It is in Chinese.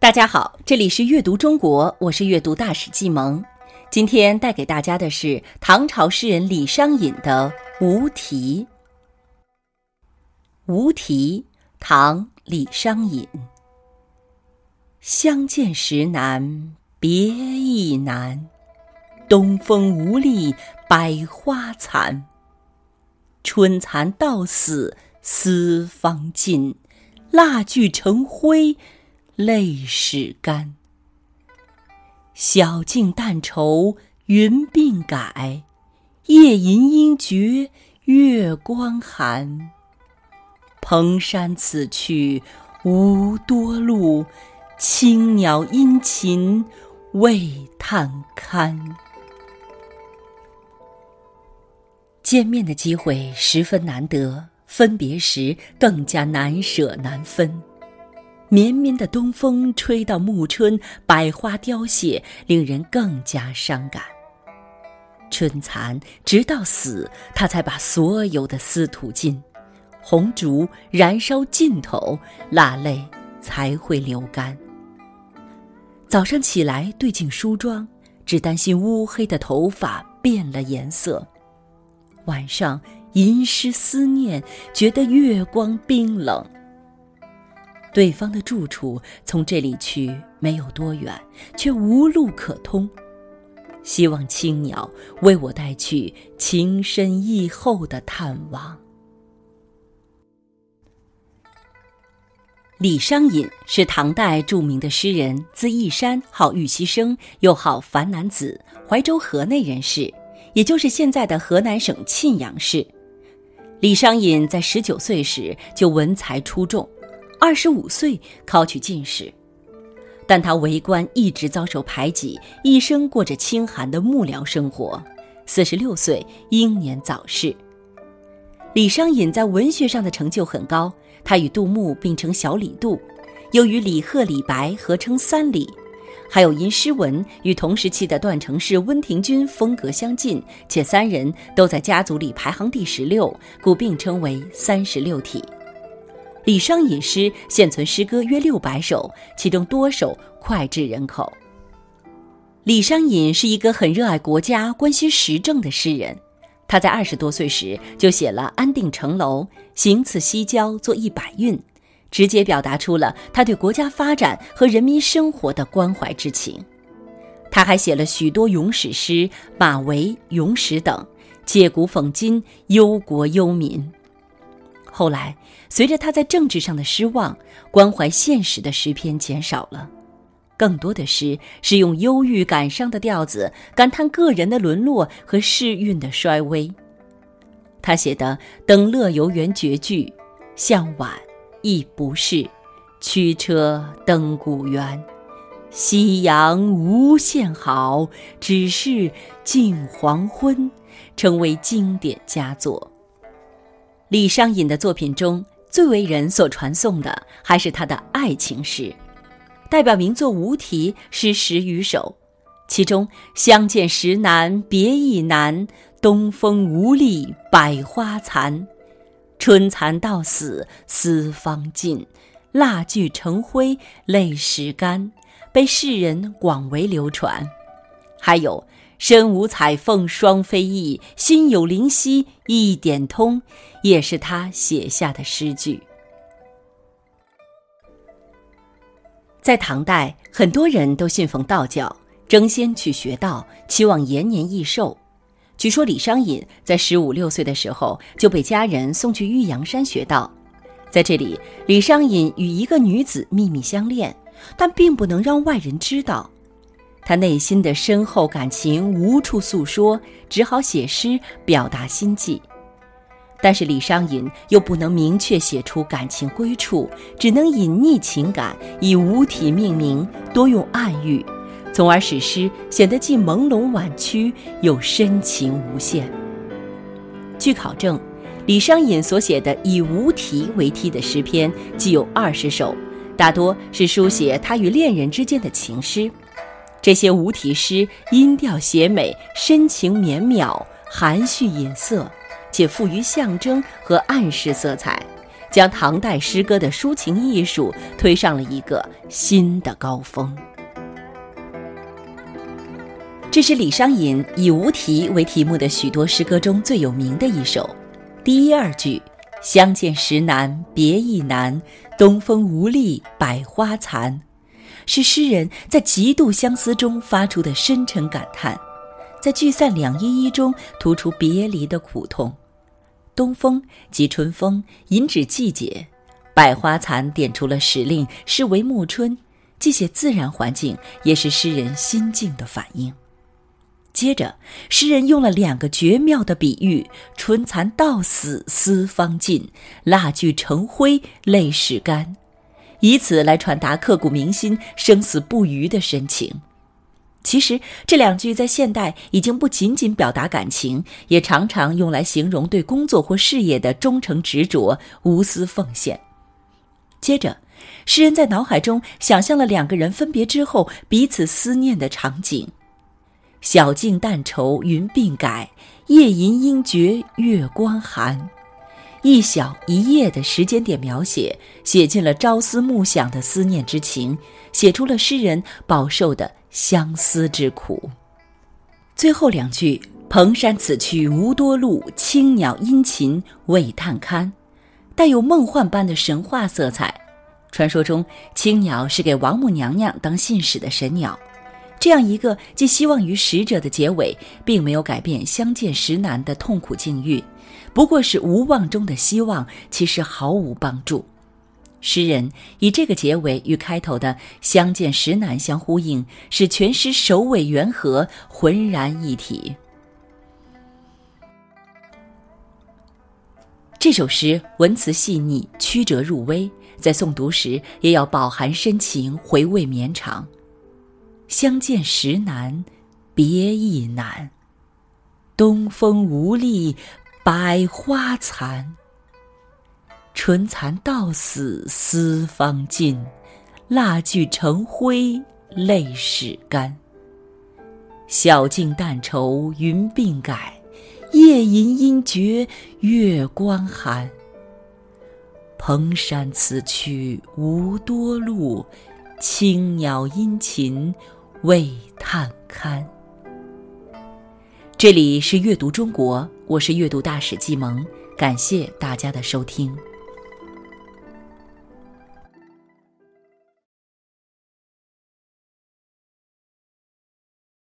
大家好，这里是阅读中国，我是阅读大使季萌。今天带给大家的是唐朝诗人李商隐的《无题》。《无题》唐·李商隐。相见时难别亦难，东风无力百花残。春蚕到死丝方尽，蜡炬成灰。泪始干，晓镜但愁云鬓改，夜吟应觉月光寒。蓬山此去无多路，青鸟殷勤为探看。见面的机会十分难得，分别时更加难舍难分。绵绵的东风吹到暮春，百花凋谢，令人更加伤感。春蚕直到死，他才把所有的丝吐尽，红烛燃烧尽头，蜡泪才会流干。早上起来对镜梳妆，只担心乌黑的头发变了颜色；晚上吟诗思念，觉得月光冰冷。对方的住处从这里去没有多远，却无路可通。希望青鸟为我带去情深意厚的探望。李商隐是唐代著名的诗人，字义山，号玉溪生，又号樊南子，怀州河内人士，也就是现在的河南省沁阳市。李商隐在十九岁时就文才出众。二十五岁考取进士，但他为官一直遭受排挤，一生过着清寒的幕僚生活。四十六岁英年早逝。李商隐在文学上的成就很高，他与杜牧并称“小李杜”，又与李贺、李白合称“三李”，还有因诗文与同时期的段成式、温庭筠风格相近，且三人都在家族里排行第十六，故并称为“三十六体”。李商隐诗现存诗歌约六百首，其中多首脍炙人口。李商隐是一个很热爱国家、关心时政的诗人。他在二十多岁时就写了《安定城楼》，行此西郊作一百韵，直接表达出了他对国家发展和人民生活的关怀之情。他还写了许多咏史诗，《马嵬》《咏史》等，借古讽今，忧国忧民。后来，随着他在政治上的失望，关怀现实的诗篇减少了，更多的诗是用忧郁感伤的调子感叹个人的沦落和世运的衰微。他写的《登乐游原》绝句：“向晚亦不适，驱车登古原。夕阳无限好，只是近黄昏。”成为经典佳作。李商隐的作品中最为人所传颂的，还是他的爱情诗，代表名作《无题》诗十余首，其中“相见时难别亦难，东风无力百花残，春蚕到死丝方尽，蜡炬成灰泪始干”被世人广为流传，还有。身无彩凤双飞翼，心有灵犀一点通，也是他写下的诗句。在唐代，很多人都信奉道教，争先去学道，期望延年益寿。据说李商隐在十五六岁的时候就被家人送去玉阳山学道，在这里，李商隐与一个女子秘密相恋，但并不能让外人知道。他内心的深厚感情无处诉说，只好写诗表达心迹。但是李商隐又不能明确写出感情归处，只能隐匿情感，以无体命名，多用暗喻，从而使诗显得既朦胧婉曲，又深情无限。据考证，李商隐所写的以无题为题的诗篇，既有二十首，大多是书写他与恋人之间的情诗。这些无题诗音调写美，深情绵渺，含蓄隐色，且富于象征和暗示色彩，将唐代诗歌的抒情艺术推上了一个新的高峰。这是李商隐以无题为题目的许多诗歌中最有名的一首。第一二句“相见时难别亦难，东风无力百花残”，是诗人在极度相思中发出的深沉感叹，在聚散两依依中突出别离的苦痛。东风即春风，引指季节；百花残点出了时令，诗为暮春，既写自然环境，也是诗人心境的反应。接着，诗人用了两个绝妙的比喻：“春蚕到死丝方尽，蜡炬成灰泪始干”，以此来传达刻骨铭心、生死不渝的深情。其实，这两句在现代已经不仅仅表达感情，也常常用来形容对工作或事业的忠诚执着、无私奉献。接着，诗人在脑海中想象了两个人分别之后彼此思念的场景。晓镜但愁云鬓改，夜吟应觉月光寒。一小一夜的时间点描写，写尽了朝思暮想的思念之情，写出了诗人饱受的相思之苦。最后两句“蓬山此去无多路，青鸟殷勤为探看”，带有梦幻般的神话色彩。传说中，青鸟是给王母娘娘当信使的神鸟。这样一个寄希望于使者的结尾，并没有改变相见时难的痛苦境遇，不过是无望中的希望，其实毫无帮助。诗人以这个结尾与开头的相见时难相呼应，使全诗首尾圆合，浑然一体。这首诗文辞细腻，曲折入微，在诵读时也要饱含深情，回味绵长。相见时难，别亦难。东风无力，百花残。春蚕到死丝方尽，蜡炬成灰泪始干。晓镜但愁云鬓改，夜吟应觉月光寒。蓬山此去无多路，青鸟殷勤。为探看。这里是阅读中国，我是阅读大使季萌，感谢大家的收听。